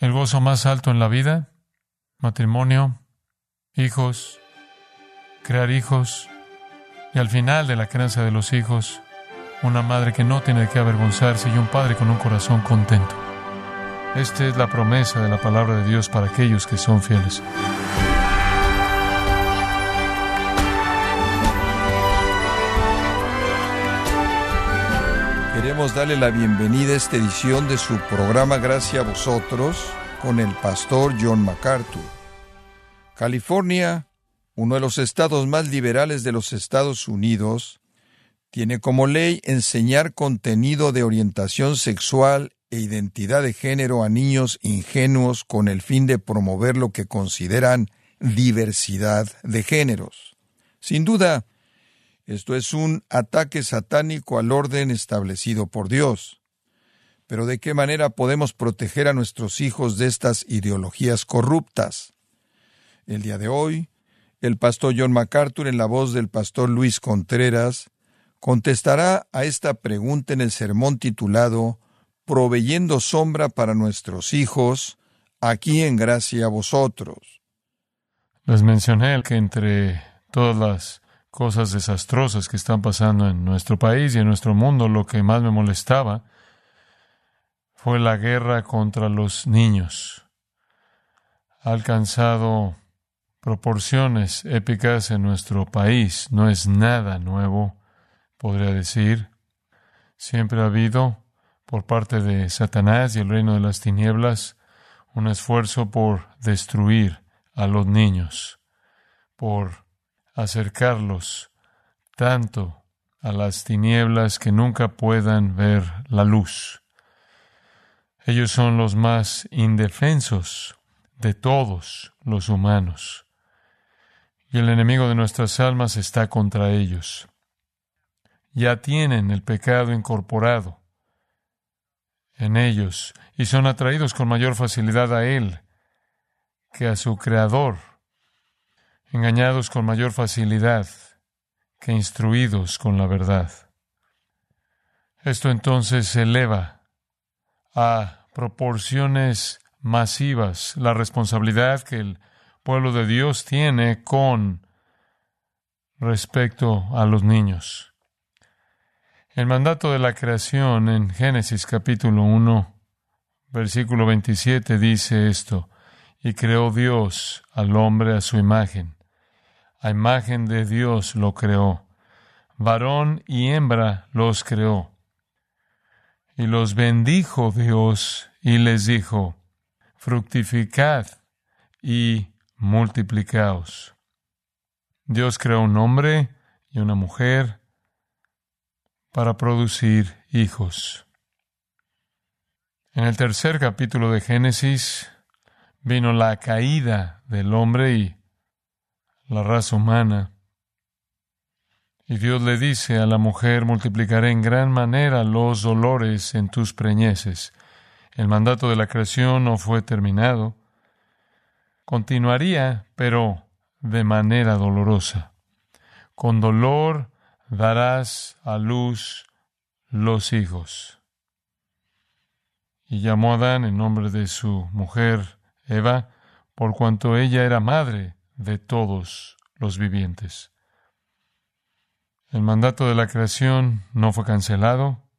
el gozo más alto en la vida, matrimonio, hijos, crear hijos, y al final de la crianza de los hijos, una madre que no tiene qué avergonzarse y un padre con un corazón contento. Esta es la promesa de la palabra de Dios para aquellos que son fieles. Darle la bienvenida a esta edición de su programa Gracias a vosotros con el pastor John MacArthur. California, uno de los estados más liberales de los Estados Unidos, tiene como ley enseñar contenido de orientación sexual e identidad de género a niños ingenuos con el fin de promover lo que consideran diversidad de géneros. Sin duda, esto es un ataque satánico al orden establecido por Dios. Pero ¿de qué manera podemos proteger a nuestros hijos de estas ideologías corruptas? El día de hoy, el pastor John MacArthur, en la voz del pastor Luis Contreras, contestará a esta pregunta en el sermón titulado Proveyendo sombra para nuestros hijos, aquí en gracia a vosotros. Les mencioné que entre todas las cosas desastrosas que están pasando en nuestro país y en nuestro mundo, lo que más me molestaba fue la guerra contra los niños. Ha alcanzado proporciones épicas en nuestro país. No es nada nuevo, podría decir. Siempre ha habido, por parte de Satanás y el reino de las tinieblas, un esfuerzo por destruir a los niños, por acercarlos tanto a las tinieblas que nunca puedan ver la luz. Ellos son los más indefensos de todos los humanos. Y el enemigo de nuestras almas está contra ellos. Ya tienen el pecado incorporado en ellos y son atraídos con mayor facilidad a Él que a su Creador engañados con mayor facilidad que instruidos con la verdad. Esto entonces eleva a proporciones masivas la responsabilidad que el pueblo de Dios tiene con respecto a los niños. El mandato de la creación en Génesis capítulo 1, versículo 27 dice esto, y creó Dios al hombre a su imagen a imagen de Dios lo creó. Varón y hembra los creó. Y los bendijo Dios y les dijo, fructificad y multiplicaos. Dios creó un hombre y una mujer para producir hijos. En el tercer capítulo de Génesis vino la caída del hombre y la raza humana. Y Dios le dice a la mujer, multiplicaré en gran manera los dolores en tus preñeces. El mandato de la creación no fue terminado. Continuaría, pero de manera dolorosa. Con dolor darás a luz los hijos. Y llamó a Adán en nombre de su mujer Eva, por cuanto ella era madre de todos los vivientes. El mandato de la creación no fue cancelado,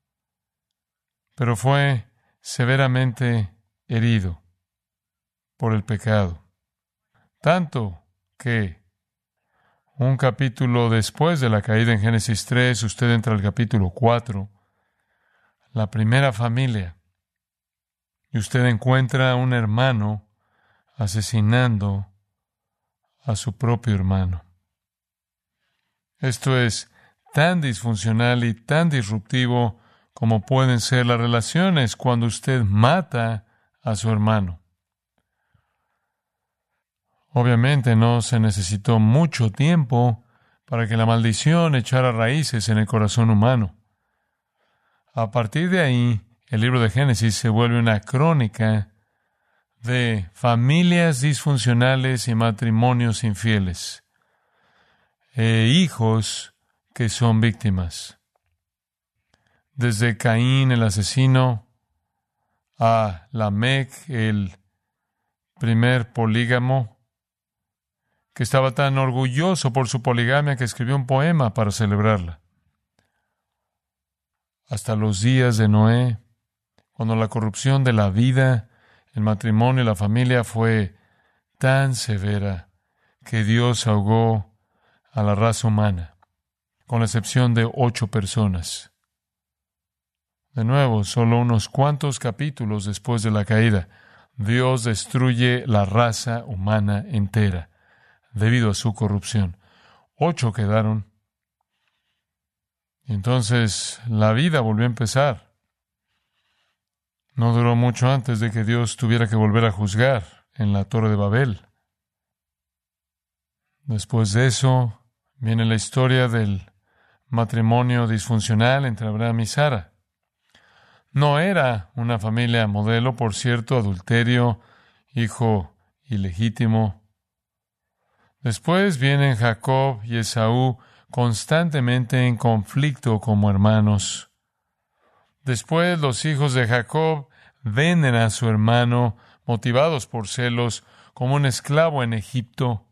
pero fue severamente herido por el pecado. Tanto que un capítulo después de la caída en Génesis 3, usted entra al capítulo 4, la primera familia, y usted encuentra a un hermano asesinando a su propio hermano. Esto es tan disfuncional y tan disruptivo como pueden ser las relaciones cuando usted mata a su hermano. Obviamente no se necesitó mucho tiempo para que la maldición echara raíces en el corazón humano. A partir de ahí, el libro de Génesis se vuelve una crónica de familias disfuncionales y matrimonios infieles, e hijos que son víctimas. Desde Caín el asesino a Lamec el primer polígamo, que estaba tan orgulloso por su poligamia que escribió un poema para celebrarla. Hasta los días de Noé, cuando la corrupción de la vida, el matrimonio y la familia fue tan severa que Dios ahogó a la raza humana, con la excepción de ocho personas. De nuevo, solo unos cuantos capítulos después de la caída, Dios destruye la raza humana entera debido a su corrupción. Ocho quedaron. Entonces la vida volvió a empezar. No duró mucho antes de que Dios tuviera que volver a juzgar en la Torre de Babel. Después de eso viene la historia del matrimonio disfuncional entre Abraham y Sara. No era una familia modelo, por cierto, adulterio, hijo ilegítimo. Después vienen Jacob y Esaú constantemente en conflicto como hermanos. Después los hijos de Jacob venden a su hermano, motivados por celos, como un esclavo en Egipto.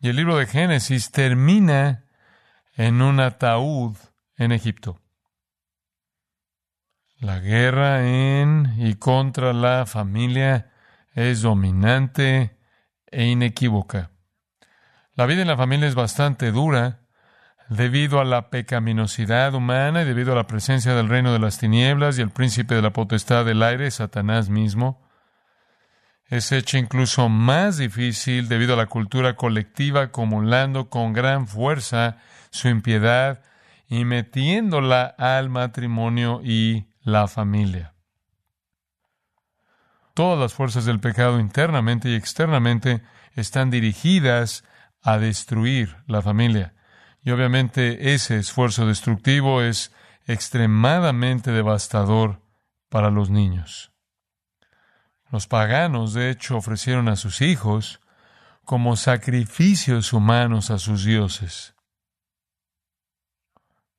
Y el libro de Génesis termina en un ataúd en Egipto. La guerra en y contra la familia es dominante e inequívoca. La vida en la familia es bastante dura debido a la pecaminosidad humana y debido a la presencia del reino de las tinieblas y el príncipe de la potestad del aire, Satanás mismo es hecha incluso más difícil debido a la cultura colectiva acumulando con gran fuerza su impiedad y metiéndola al matrimonio y la familia. Todas las fuerzas del pecado internamente y externamente están dirigidas a destruir la familia. Y obviamente ese esfuerzo destructivo es extremadamente devastador para los niños. Los paganos, de hecho, ofrecieron a sus hijos como sacrificios humanos a sus dioses.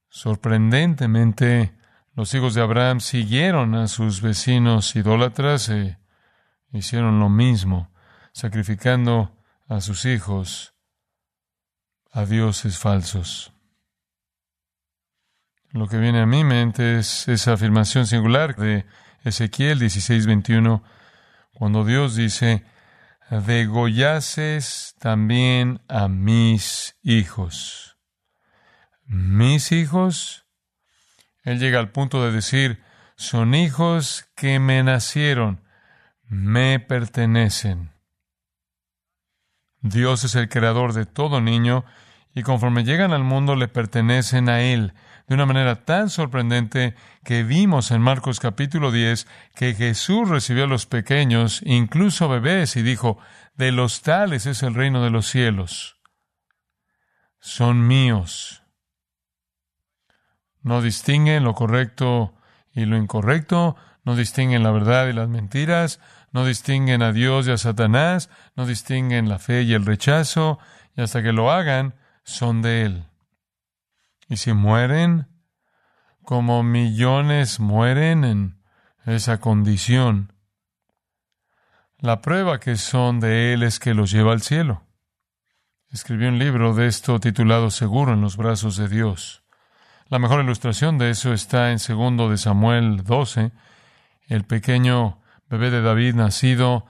Sorprendentemente, los hijos de Abraham siguieron a sus vecinos idólatras e hicieron lo mismo, sacrificando a sus hijos a dioses falsos. Lo que viene a mi mente es esa afirmación singular de Ezequiel 16:21 cuando Dios dice, degollases también a mis hijos. Mis hijos, Él llega al punto de decir, son hijos que me nacieron, me pertenecen. Dios es el creador de todo niño y conforme llegan al mundo le pertenecen a Él de una manera tan sorprendente que vimos en Marcos capítulo 10 que Jesús recibió a los pequeños, incluso bebés, y dijo, de los tales es el reino de los cielos. Son míos. No distinguen lo correcto y lo incorrecto, no distinguen la verdad y las mentiras, no distinguen a Dios y a Satanás, no distinguen la fe y el rechazo, y hasta que lo hagan, son de Él. Y si mueren, como millones mueren en esa condición, la prueba que son de Él es que los lleva al cielo. Escribió un libro de esto titulado Seguro en los brazos de Dios. La mejor ilustración de eso está en segundo de Samuel 12, el pequeño bebé de David nacido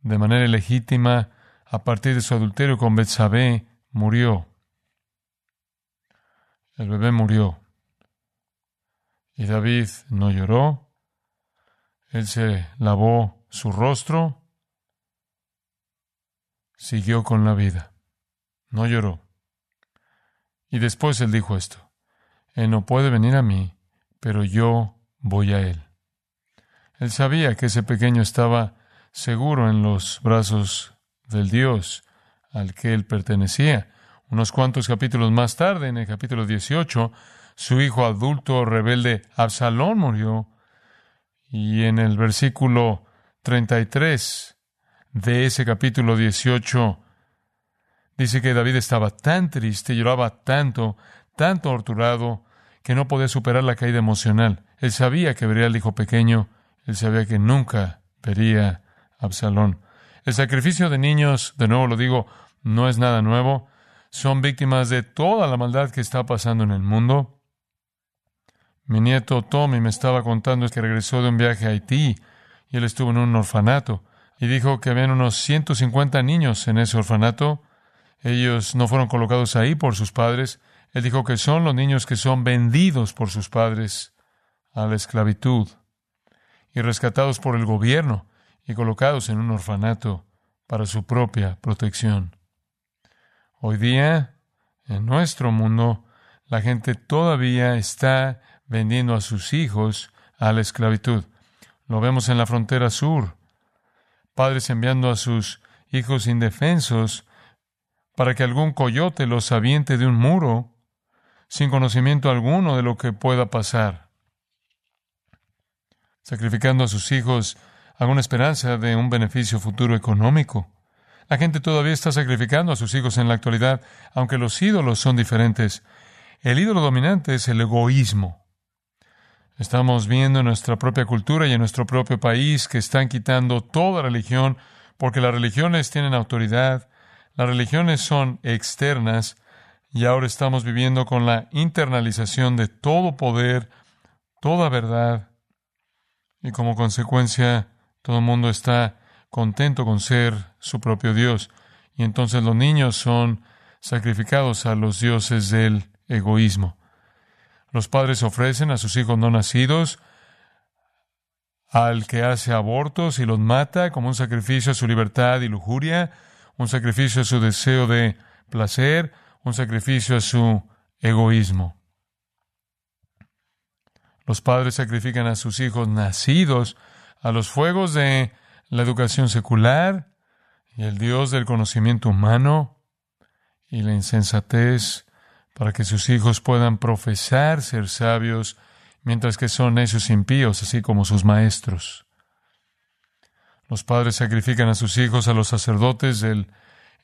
de manera ilegítima a partir de su adulterio con Betsabé murió. El bebé murió. Y David no lloró. Él se lavó su rostro. Siguió con la vida. No lloró. Y después él dijo esto. Él no puede venir a mí, pero yo voy a él. Él sabía que ese pequeño estaba seguro en los brazos del Dios al que él pertenecía. Unos cuantos capítulos más tarde, en el capítulo 18, su hijo adulto rebelde Absalón murió. Y en el versículo 33 de ese capítulo 18, dice que David estaba tan triste, lloraba tanto, tan torturado, que no podía superar la caída emocional. Él sabía que vería al hijo pequeño, él sabía que nunca vería Absalón. El sacrificio de niños, de nuevo lo digo, no es nada nuevo. Son víctimas de toda la maldad que está pasando en el mundo. Mi nieto Tommy me estaba contando que regresó de un viaje a Haití y él estuvo en un orfanato y dijo que habían unos 150 niños en ese orfanato. Ellos no fueron colocados ahí por sus padres. Él dijo que son los niños que son vendidos por sus padres a la esclavitud y rescatados por el gobierno y colocados en un orfanato para su propia protección. Hoy día, en nuestro mundo, la gente todavía está vendiendo a sus hijos a la esclavitud. Lo vemos en la frontera sur. Padres enviando a sus hijos indefensos para que algún coyote los aviente de un muro sin conocimiento alguno de lo que pueda pasar. Sacrificando a sus hijos alguna esperanza de un beneficio futuro económico. La gente todavía está sacrificando a sus hijos en la actualidad, aunque los ídolos son diferentes. El ídolo dominante es el egoísmo. Estamos viendo en nuestra propia cultura y en nuestro propio país que están quitando toda religión porque las religiones tienen autoridad, las religiones son externas y ahora estamos viviendo con la internalización de todo poder, toda verdad y como consecuencia todo el mundo está contento con ser su propio Dios y entonces los niños son sacrificados a los dioses del egoísmo. Los padres ofrecen a sus hijos no nacidos al que hace abortos y los mata como un sacrificio a su libertad y lujuria, un sacrificio a su deseo de placer, un sacrificio a su egoísmo. Los padres sacrifican a sus hijos nacidos a los fuegos de la educación secular y el Dios del conocimiento humano y la insensatez para que sus hijos puedan profesar ser sabios, mientras que son necios impíos, así como sus maestros. Los padres sacrifican a sus hijos a los sacerdotes del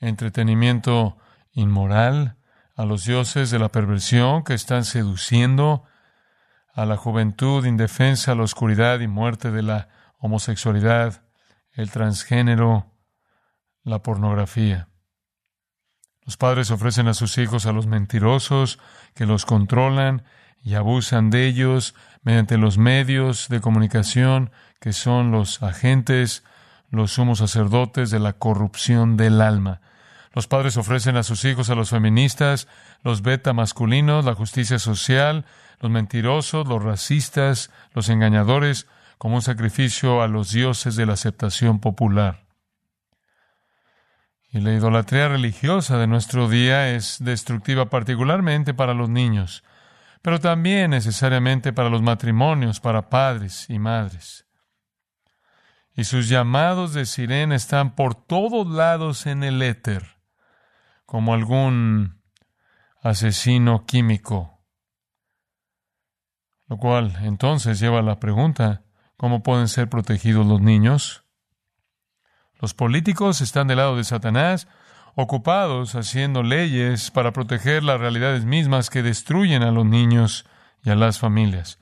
entretenimiento inmoral, a los dioses de la perversión que están seduciendo, a la juventud indefensa, a la oscuridad y muerte de la homosexualidad, el transgénero, la pornografía. Los padres ofrecen a sus hijos a los mentirosos que los controlan y abusan de ellos mediante los medios de comunicación que son los agentes, los sumos sacerdotes de la corrupción del alma. Los padres ofrecen a sus hijos a los feministas, los beta masculinos, la justicia social, los mentirosos, los racistas, los engañadores, como un sacrificio a los dioses de la aceptación popular. Y la idolatría religiosa de nuestro día es destructiva particularmente para los niños, pero también necesariamente para los matrimonios, para padres y madres. Y sus llamados de sirena están por todos lados en el éter, como algún asesino químico. Lo cual entonces lleva a la pregunta, ¿cómo pueden ser protegidos los niños? Los políticos están del lado de Satanás, ocupados haciendo leyes para proteger las realidades mismas que destruyen a los niños y a las familias.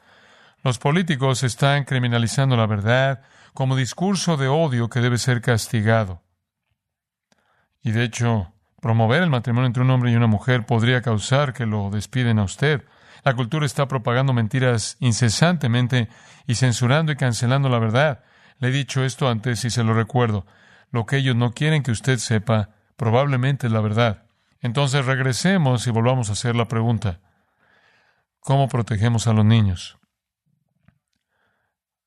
Los políticos están criminalizando la verdad como discurso de odio que debe ser castigado. Y de hecho, promover el matrimonio entre un hombre y una mujer podría causar que lo despiden a usted. La cultura está propagando mentiras incesantemente y censurando y cancelando la verdad. Le he dicho esto antes y se lo recuerdo. Lo que ellos no quieren que usted sepa probablemente es la verdad. Entonces regresemos y volvamos a hacer la pregunta. ¿Cómo protegemos a los niños?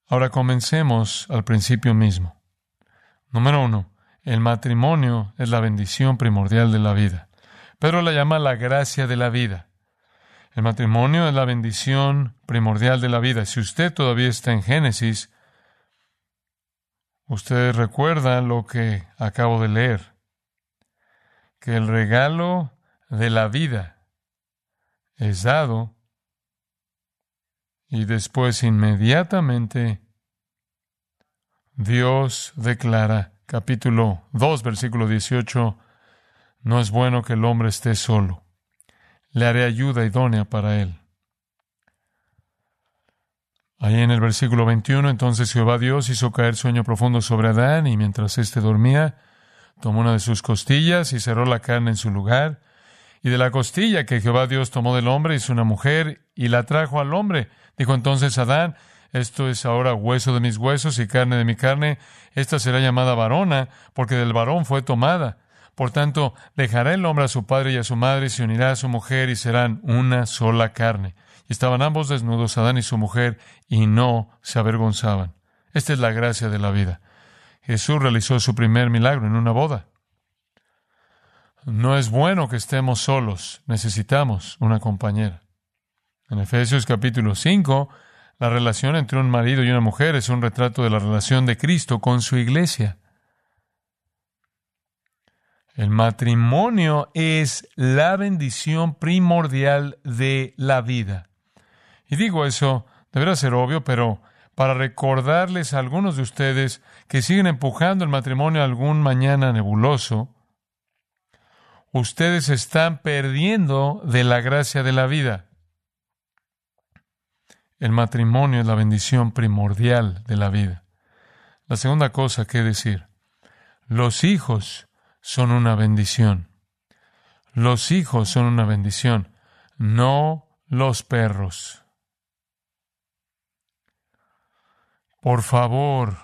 Ahora comencemos al principio mismo. Número uno, el matrimonio es la bendición primordial de la vida. Pedro la llama la gracia de la vida. El matrimonio es la bendición primordial de la vida. Si usted todavía está en Génesis, Ustedes recuerdan lo que acabo de leer, que el regalo de la vida es dado y después inmediatamente Dios declara, capítulo 2, versículo 18, no es bueno que el hombre esté solo, le haré ayuda idónea para él. Ahí en el versículo 21, entonces Jehová Dios hizo caer sueño profundo sobre Adán y mientras éste dormía, tomó una de sus costillas y cerró la carne en su lugar. Y de la costilla que Jehová Dios tomó del hombre hizo una mujer y la trajo al hombre. Dijo entonces Adán, esto es ahora hueso de mis huesos y carne de mi carne. Esta será llamada varona, porque del varón fue tomada. Por tanto, dejará el hombre a su padre y a su madre, y se unirá a su mujer, y serán una sola carne. Y estaban ambos desnudos, Adán y su mujer, y no se avergonzaban. Esta es la gracia de la vida. Jesús realizó su primer milagro en una boda. No es bueno que estemos solos, necesitamos una compañera. En Efesios capítulo 5, la relación entre un marido y una mujer es un retrato de la relación de Cristo con su iglesia. El matrimonio es la bendición primordial de la vida. Y digo eso, deberá ser obvio, pero para recordarles a algunos de ustedes que siguen empujando el matrimonio a algún mañana nebuloso, ustedes están perdiendo de la gracia de la vida. El matrimonio es la bendición primordial de la vida. La segunda cosa que decir, los hijos son una bendición. Los hijos son una bendición, no los perros. Por favor,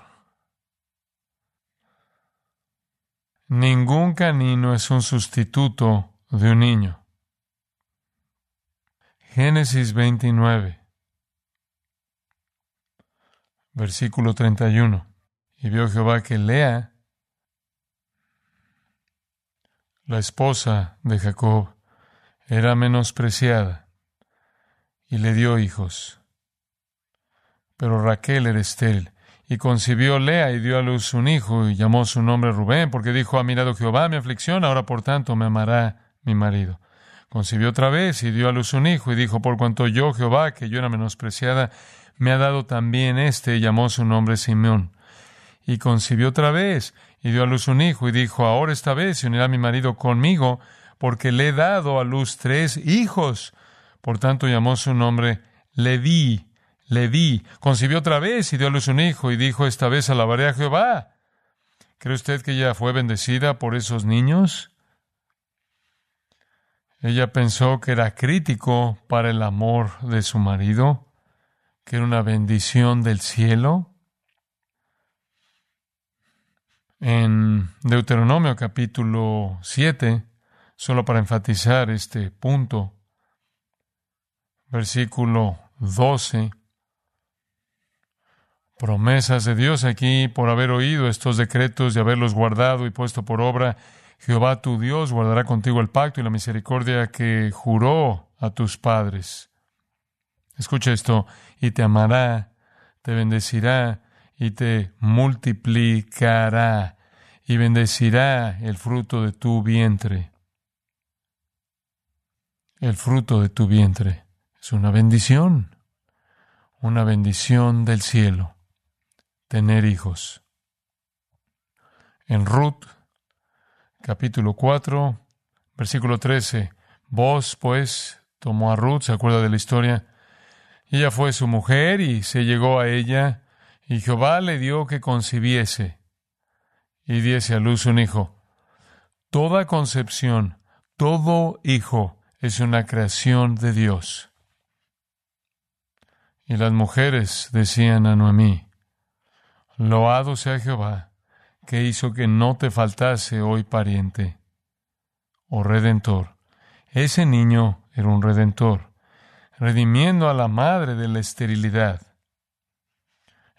ningún canino es un sustituto de un niño. Génesis 29. Versículo 31. Y vio Jehová que Lea, la esposa de Jacob, era menospreciada y le dio hijos. Pero Raquel era estéril y concibió Lea y dio a luz un hijo y llamó su nombre Rubén porque dijo, ha mirado Jehová mi aflicción, ahora por tanto me amará mi marido. Concibió otra vez y dio a luz un hijo y dijo, por cuanto yo Jehová, que yo era menospreciada, me ha dado también este, y llamó su nombre Simeón. Y concibió otra vez, y dio a luz un hijo, y dijo, ahora esta vez se unirá mi marido conmigo, porque le he dado a luz tres hijos. Por tanto llamó su nombre Leví, Leví. Concibió otra vez, y dio a luz un hijo, y dijo, esta vez alabaré a Jehová. ¿Cree usted que ella fue bendecida por esos niños? Ella pensó que era crítico para el amor de su marido que era una bendición del cielo. En Deuteronomio capítulo 7, solo para enfatizar este punto, versículo 12, promesas de Dios aquí por haber oído estos decretos y haberlos guardado y puesto por obra. Jehová tu Dios guardará contigo el pacto y la misericordia que juró a tus padres Escucha esto, y te amará, te bendecirá y te multiplicará y bendecirá el fruto de tu vientre. El fruto de tu vientre es una bendición, una bendición del cielo, tener hijos. En Ruth, capítulo 4, versículo 13, vos pues tomó a Ruth, ¿se acuerda de la historia? Ella fue su mujer y se llegó a ella, y Jehová le dio que concibiese y diese a luz un hijo. Toda concepción, todo hijo es una creación de Dios. Y las mujeres decían a Noemí, Loado sea Jehová, que hizo que no te faltase hoy pariente, o redentor. Ese niño era un redentor redimiendo a la madre de la esterilidad,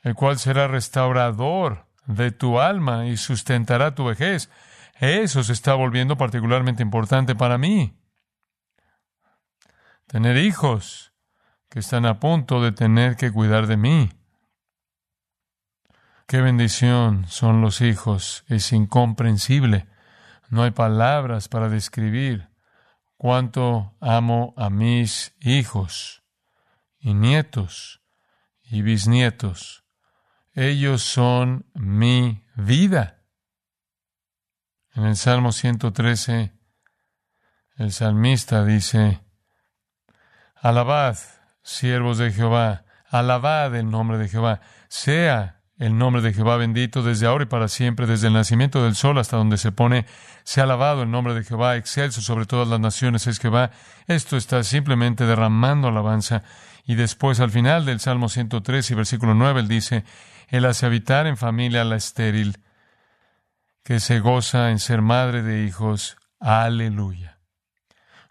el cual será restaurador de tu alma y sustentará tu vejez. Eso se está volviendo particularmente importante para mí. Tener hijos que están a punto de tener que cuidar de mí. Qué bendición son los hijos. Es incomprensible. No hay palabras para describir cuánto amo a mis hijos y nietos y bisnietos. Ellos son mi vida. En el Salmo 113, el salmista dice, Alabad, siervos de Jehová, Alabad el nombre de Jehová. Sea el nombre de Jehová bendito desde ahora y para siempre, desde el nacimiento del sol hasta donde se pone. Sea alabado el nombre de Jehová, excelso sobre todas las naciones es Jehová. Esto está simplemente derramando alabanza. Y después, al final del Salmo 103 y versículo 9, él dice, Él hace habitar en familia a la estéril, que se goza en ser madre de hijos. Aleluya.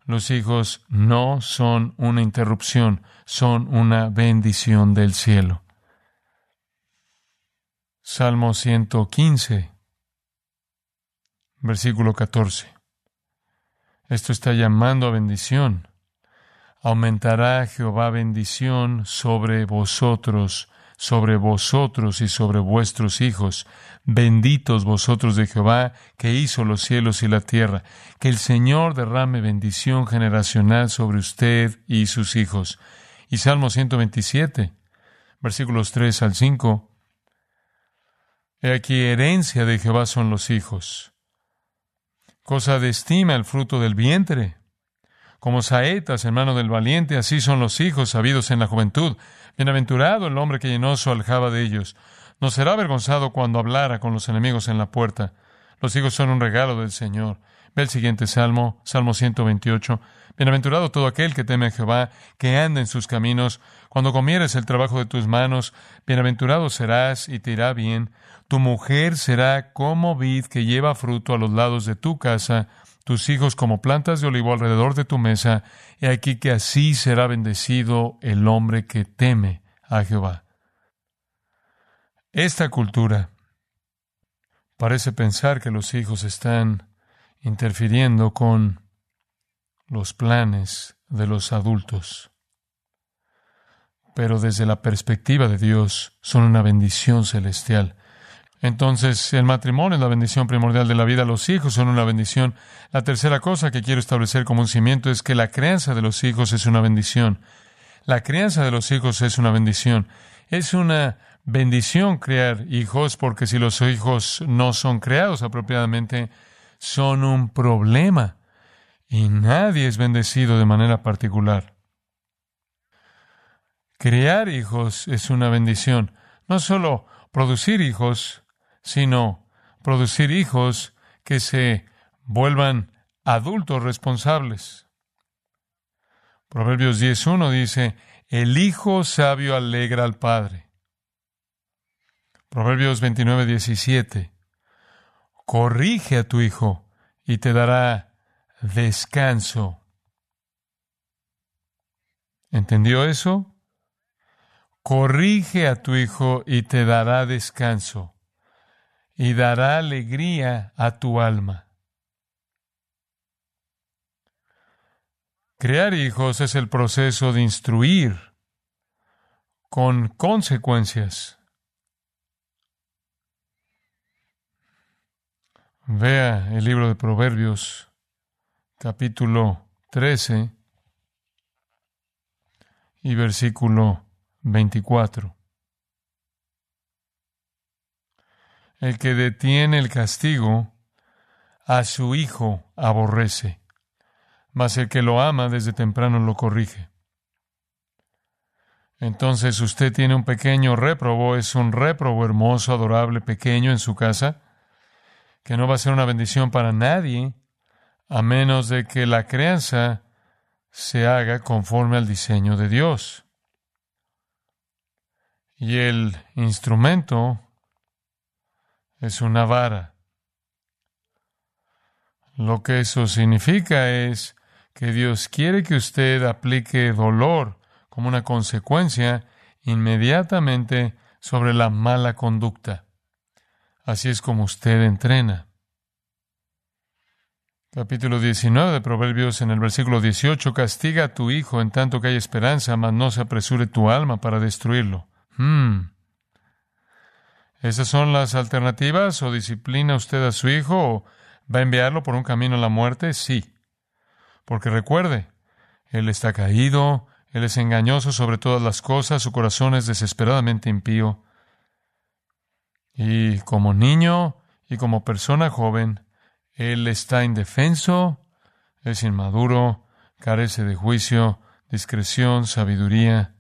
Los hijos no son una interrupción, son una bendición del cielo. Salmo 115, versículo 14. Esto está llamando a bendición. Aumentará Jehová bendición sobre vosotros, sobre vosotros y sobre vuestros hijos. Benditos vosotros de Jehová, que hizo los cielos y la tierra. Que el Señor derrame bendición generacional sobre usted y sus hijos. Y Salmo 127, versículos 3 al 5. He aquí herencia de Jehová son los hijos. Cosa de estima el fruto del vientre. Como saetas en mano del valiente, así son los hijos sabidos en la juventud. Bienaventurado el hombre que llenó su aljaba de ellos. No será avergonzado cuando hablara con los enemigos en la puerta. Los hijos son un regalo del Señor. Ve el siguiente salmo, Salmo 128. Bienaventurado todo aquel que teme a Jehová, que anda en sus caminos. Cuando comieres el trabajo de tus manos, bienaventurado serás y te irá bien. Tu mujer será como vid que lleva fruto a los lados de tu casa, tus hijos como plantas de olivo alrededor de tu mesa, y aquí que así será bendecido el hombre que teme a Jehová. Esta cultura parece pensar que los hijos están interfiriendo con los planes de los adultos. Pero desde la perspectiva de Dios son una bendición celestial. Entonces, el matrimonio es la bendición primordial de la vida, los hijos son una bendición. La tercera cosa que quiero establecer como un cimiento es que la crianza de los hijos es una bendición. La crianza de los hijos es una bendición. Es una bendición crear hijos porque si los hijos no son creados apropiadamente, son un problema. Y nadie es bendecido de manera particular. Crear hijos es una bendición. No solo producir hijos, sino producir hijos que se vuelvan adultos responsables. Proverbios 10.1 dice, el hijo sabio alegra al padre. Proverbios 29.17, corrige a tu hijo y te dará descanso. ¿Entendió eso? Corrige a tu hijo y te dará descanso y dará alegría a tu alma. Crear hijos es el proceso de instruir con consecuencias. Vea el libro de Proverbios, capítulo 13 y versículo 24. El que detiene el castigo, a su hijo aborrece, mas el que lo ama desde temprano lo corrige. Entonces usted tiene un pequeño réprobo, es un réprobo hermoso, adorable, pequeño en su casa, que no va a ser una bendición para nadie, a menos de que la crianza se haga conforme al diseño de Dios. Y el instrumento es una vara. Lo que eso significa es que Dios quiere que usted aplique dolor como una consecuencia inmediatamente sobre la mala conducta. Así es como usted entrena. Capítulo 19 de Proverbios en el versículo 18, castiga a tu hijo en tanto que hay esperanza, mas no se apresure tu alma para destruirlo. Hmm. ¿Esas son las alternativas? ¿O disciplina usted a su hijo? ¿O va a enviarlo por un camino a la muerte? Sí. Porque recuerde, él está caído, él es engañoso sobre todas las cosas, su corazón es desesperadamente impío. Y como niño y como persona joven, él está indefenso, es inmaduro, carece de juicio, discreción, sabiduría.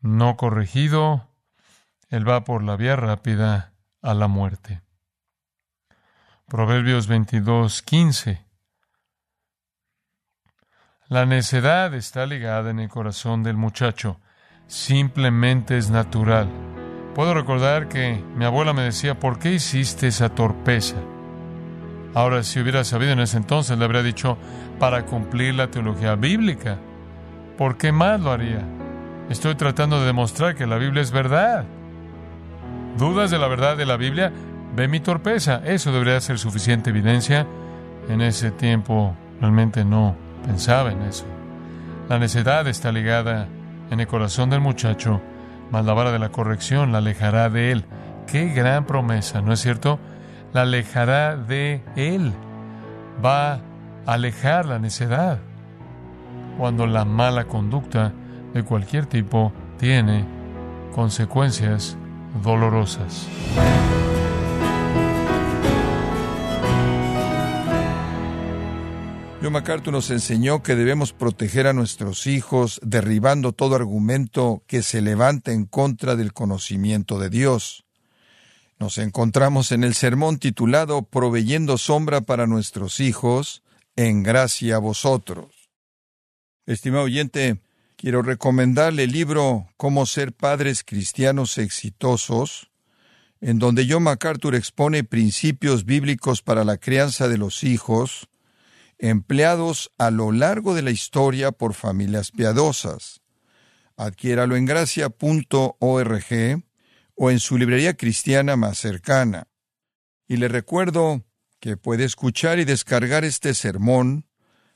no corregido, él va por la vía rápida a la muerte. Proverbios 22, 15. La necedad está ligada en el corazón del muchacho. Simplemente es natural. Puedo recordar que mi abuela me decía, ¿por qué hiciste esa torpeza? Ahora, si hubiera sabido en ese entonces, le habría dicho, para cumplir la teología bíblica. ¿Por qué más lo haría? Estoy tratando de demostrar que la Biblia es verdad. ¿Dudas de la verdad de la Biblia? Ve mi torpeza. Eso debería ser suficiente evidencia. En ese tiempo realmente no pensaba en eso. La necedad está ligada en el corazón del muchacho, mas la vara de la corrección la alejará de él. Qué gran promesa, ¿no es cierto? La alejará de él. Va a alejar la necedad. Cuando la mala conducta de cualquier tipo tiene consecuencias dolorosas. John MacArthur nos enseñó que debemos proteger a nuestros hijos derribando todo argumento que se levante en contra del conocimiento de Dios. Nos encontramos en el sermón titulado Proveyendo sombra para nuestros hijos, en gracia a vosotros. Estimado oyente, quiero recomendarle el libro Cómo ser padres cristianos exitosos, en donde John MacArthur expone principios bíblicos para la crianza de los hijos, empleados a lo largo de la historia por familias piadosas. Adquiéralo en gracia.org o en su librería cristiana más cercana. Y le recuerdo que puede escuchar y descargar este sermón,